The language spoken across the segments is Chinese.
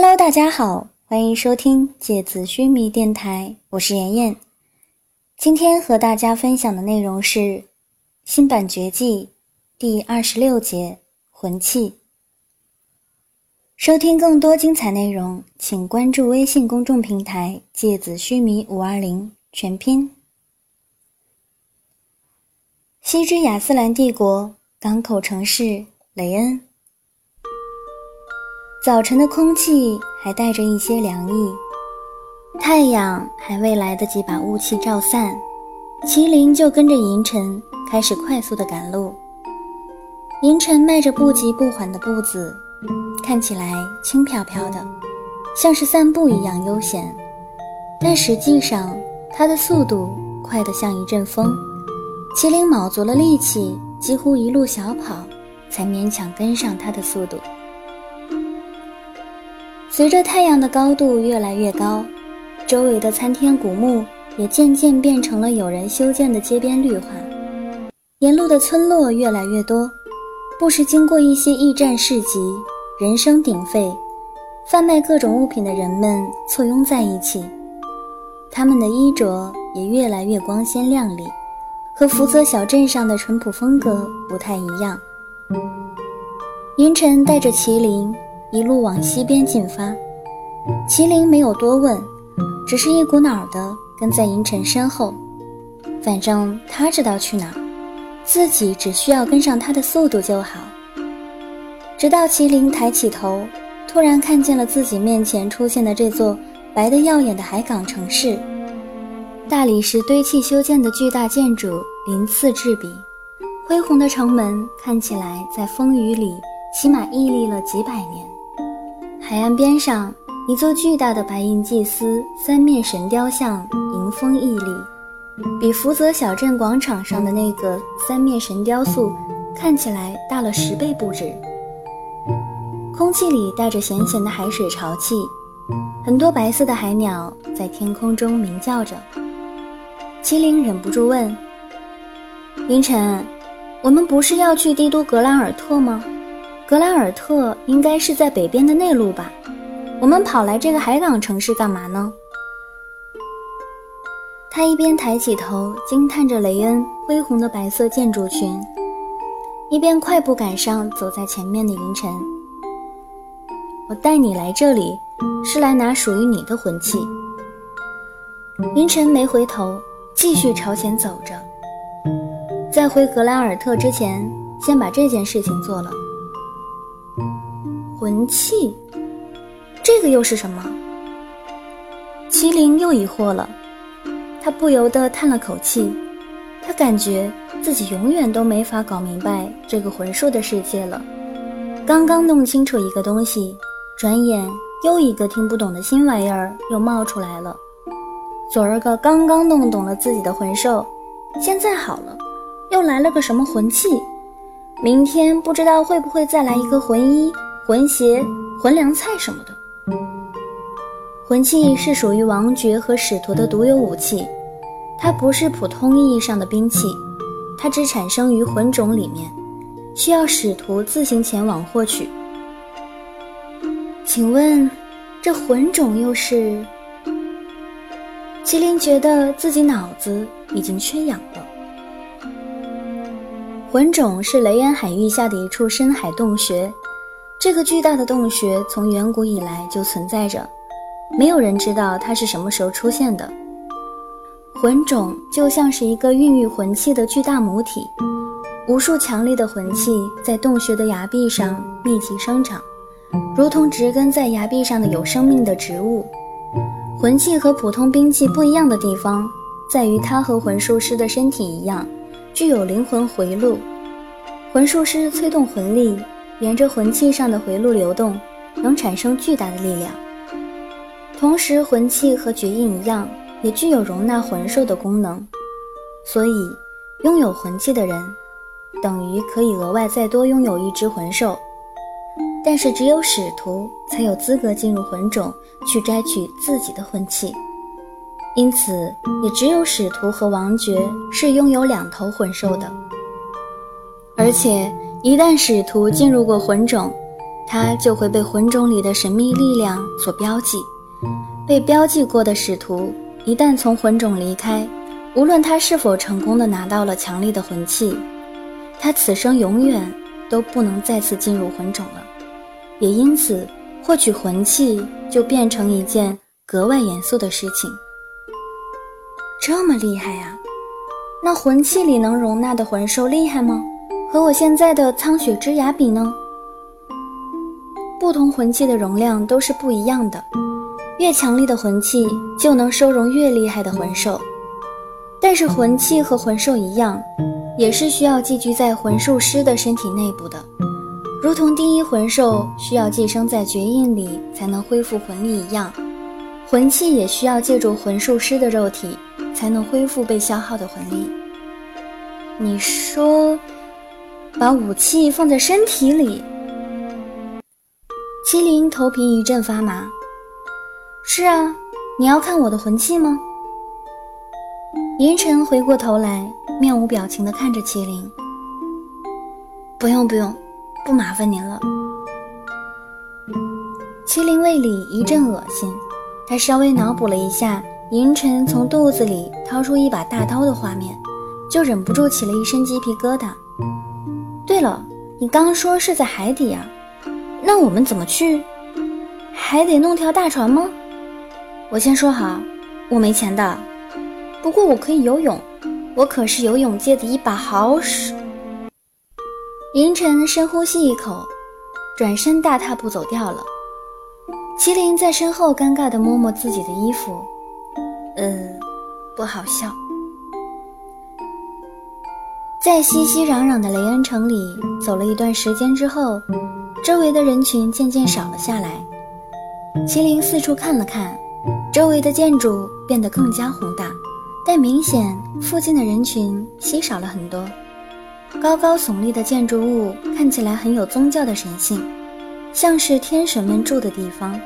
Hello，大家好，欢迎收听芥子须弥电台，我是妍妍。今天和大家分享的内容是新版绝技第二十六节魂器。收听更多精彩内容，请关注微信公众平台“芥子须弥五二零”全拼。西之亚斯兰帝国港口城市雷恩。早晨的空气还带着一些凉意，太阳还未来得及把雾气照散，麒麟就跟着银尘开始快速的赶路。银尘迈着不急不缓的步子，看起来轻飘飘的，像是散步一样悠闲，但实际上他的速度快得像一阵风。麒麟卯足了力气，几乎一路小跑，才勉强跟上他的速度。随着太阳的高度越来越高，周围的参天古木也渐渐变成了有人修建的街边绿化。沿路的村落越来越多，不时经过一些驿站市集，人声鼎沸，贩卖各种物品的人们簇拥在一起。他们的衣着也越来越光鲜亮丽，和福泽小镇上的淳朴风格不太一样。银尘带着麒麟。一路往西边进发，麒麟没有多问，只是一股脑的跟在银尘身后。反正他知道去哪儿，自己只需要跟上他的速度就好。直到麒麟抬起头，突然看见了自己面前出现的这座白得耀眼的海港城市，大理石堆砌修建的巨大建筑鳞次栉比，恢宏的城门看起来在风雨里起码屹立了几百年。海岸边上，一座巨大的白银祭司三面神雕像迎风屹立，比福泽小镇广场上的那个三面神雕塑看起来大了十倍不止。空气里带着咸咸的海水潮气，很多白色的海鸟在天空中鸣叫着。麒麟忍不住问：“凌晨，我们不是要去帝都格兰尔特吗？”格兰尔特应该是在北边的内陆吧？我们跑来这个海港城市干嘛呢？他一边抬起头惊叹着雷恩恢宏的白色建筑群，一边快步赶上走在前面的银尘。我带你来这里，是来拿属于你的魂器。银尘没回头，继续朝前走着。在回格兰尔特之前，先把这件事情做了。魂器，这个又是什么？麒麟又疑惑了，他不由得叹了口气。他感觉自己永远都没法搞明白这个魂术的世界了。刚刚弄清楚一个东西，转眼又一个听不懂的新玩意儿又冒出来了。昨儿个刚刚弄懂了自己的魂兽，现在好了，又来了个什么魂器？明天不知道会不会再来一个魂衣？魂鞋、魂凉菜什么的，魂器是属于王爵和使徒的独有武器，它不是普通意义上的兵器，它只产生于魂种里面，需要使徒自行前往获取。请问，这魂种又是？麒麟觉得自己脑子已经缺氧了。魂种是雷恩海域下的一处深海洞穴。这个巨大的洞穴从远古以来就存在着，没有人知道它是什么时候出现的。魂种就像是一个孕育魂器的巨大母体，无数强力的魂器在洞穴的崖壁上密集生长，如同植根在崖壁上的有生命的植物。魂器和普通兵器不一样的地方，在于它和魂术师的身体一样，具有灵魂回路。魂术师催动魂力。沿着魂器上的回路流动，能产生巨大的力量。同时，魂器和绝印一样，也具有容纳魂兽的功能。所以，拥有魂器的人，等于可以额外再多拥有一只魂兽。但是，只有使徒才有资格进入魂种去摘取自己的魂器。因此，也只有使徒和王爵是拥有两头魂兽的。而且。一旦使徒进入过魂种，他就会被魂种里的神秘力量所标记。被标记过的使徒一旦从魂种离开，无论他是否成功的拿到了强力的魂器，他此生永远都不能再次进入魂种了。也因此，获取魂器就变成一件格外严肃的事情。这么厉害呀？那魂器里能容纳的魂兽厉害吗？和我现在的苍雪之牙比呢？不同魂器的容量都是不一样的，越强力的魂器就能收容越厉害的魂兽。但是魂器和魂兽一样，也是需要寄居在魂术师的身体内部的，如同第一魂兽需要寄生在绝印里才能恢复魂力一样，魂器也需要借助魂术师的肉体才能恢复被消耗的魂力。你说，把武器放在身体里？麒麟头皮一阵发麻。是啊，你要看我的魂器吗？银尘回过头来，面无表情地看着麒麟。不用不用，不麻烦您了。麒麟胃里一阵恶心，他稍微脑补了一下银尘从肚子里掏出一把大刀的画面，就忍不住起了一身鸡皮疙瘩。对了，你刚说是在海底啊？那我们怎么去？还得弄条大船吗？我先说好，我没钱的。不过我可以游泳，我可是游泳界的一把好手。银尘深呼吸一口，转身大踏步走掉了。麒麟在身后尴尬地摸摸自己的衣服，嗯，不好笑。在熙熙攘攘的雷恩城里走了一段时间之后，周围的人群渐渐少了下来。麒麟四处看了看，周围的建筑变得更加宏大。但明显，附近的人群稀少了很多。高高耸立的建筑物看起来很有宗教的神性，像是天神们住的地方。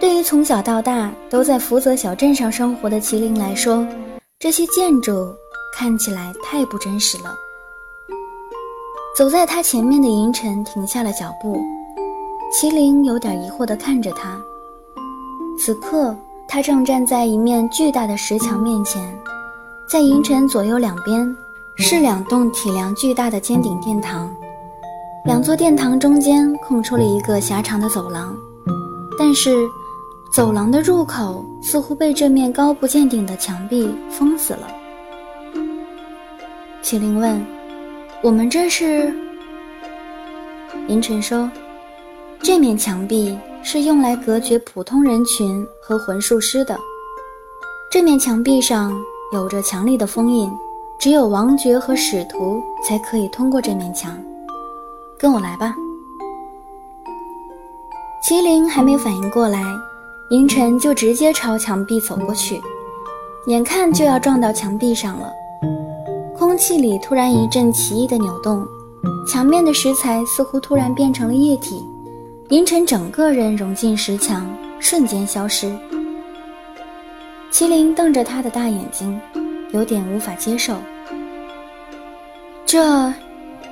对于从小到大都在福泽小镇上生活的麒麟来说，这些建筑看起来太不真实了。走在他前面的银尘停下了脚步，麒麟有点疑惑地看着他。此刻。他正站在一面巨大的石墙面前，在银尘左右两边是两栋体量巨大的尖顶殿堂，两座殿堂中间空出了一个狭长的走廊，但是走廊的入口似乎被这面高不见顶的墙壁封死了。麒麟问：“我们这是？”银尘说：“这面墙壁。”是用来隔绝普通人群和魂术师的。这面墙壁上有着强力的封印，只有王爵和使徒才可以通过这面墙。跟我来吧。麒麟还没反应过来，银尘就直接朝墙壁走过去，眼看就要撞到墙壁上了。空气里突然一阵奇异的扭动，墙面的石材似乎突然变成了液体。凌晨整个人融进石墙，瞬间消失。麒麟瞪着他的大眼睛，有点无法接受。这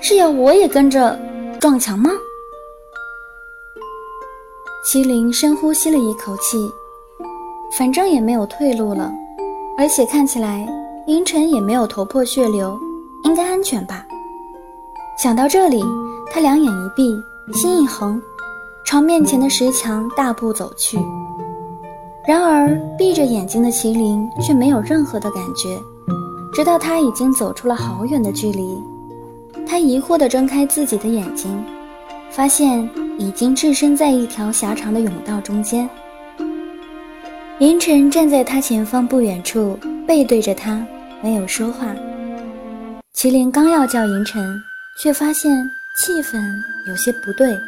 是要我也跟着撞墙吗？麒麟深呼吸了一口气，反正也没有退路了，而且看起来银尘也没有头破血流，应该安全吧。想到这里，他两眼一闭，心一横。朝面前的石墙大步走去，然而闭着眼睛的麒麟却没有任何的感觉，直到他已经走出了好远的距离，他疑惑地睁开自己的眼睛，发现已经置身在一条狭长的甬道中间。银尘站在他前方不远处，背对着他，没有说话。麒麟刚要叫银尘，却发现气氛有些不对。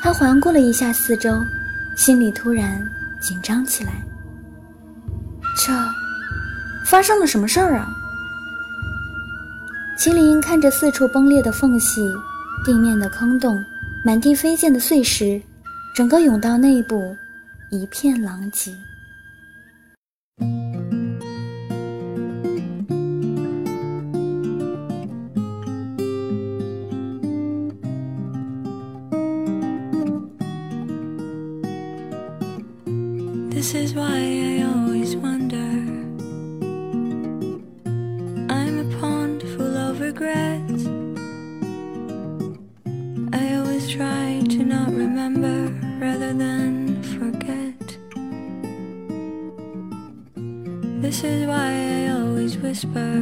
他环顾了一下四周，心里突然紧张起来。这发生了什么事儿啊？麒麟看着四处崩裂的缝隙，地面的坑洞，满地飞溅的碎石，整个甬道内部一片狼藉。Regrets. I always try to not remember rather than forget. This is why I always whisper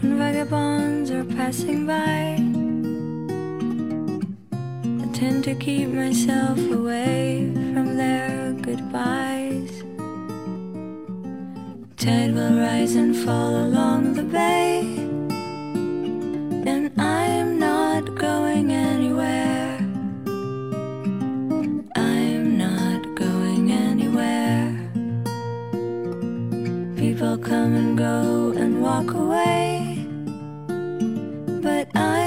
when vagabonds are passing by. I tend to keep myself away from their goodbyes. Tide will rise and fall along the bay, and I am not going anywhere. I'm not going anywhere. People come and go and walk away, but I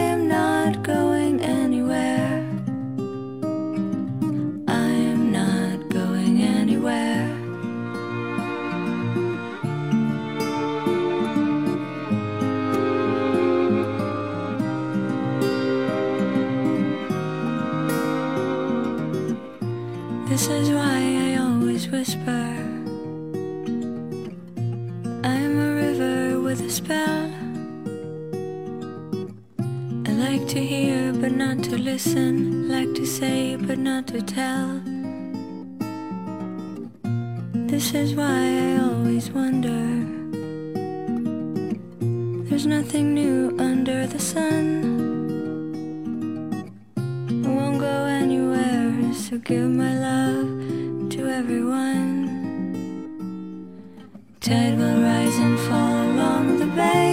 spell. I like to hear but not to listen, like to say but not to tell. This is why I always wonder. There's nothing new under the sun. I won't go anywhere, so give my love to everyone. Tide will rise and fall along the bay.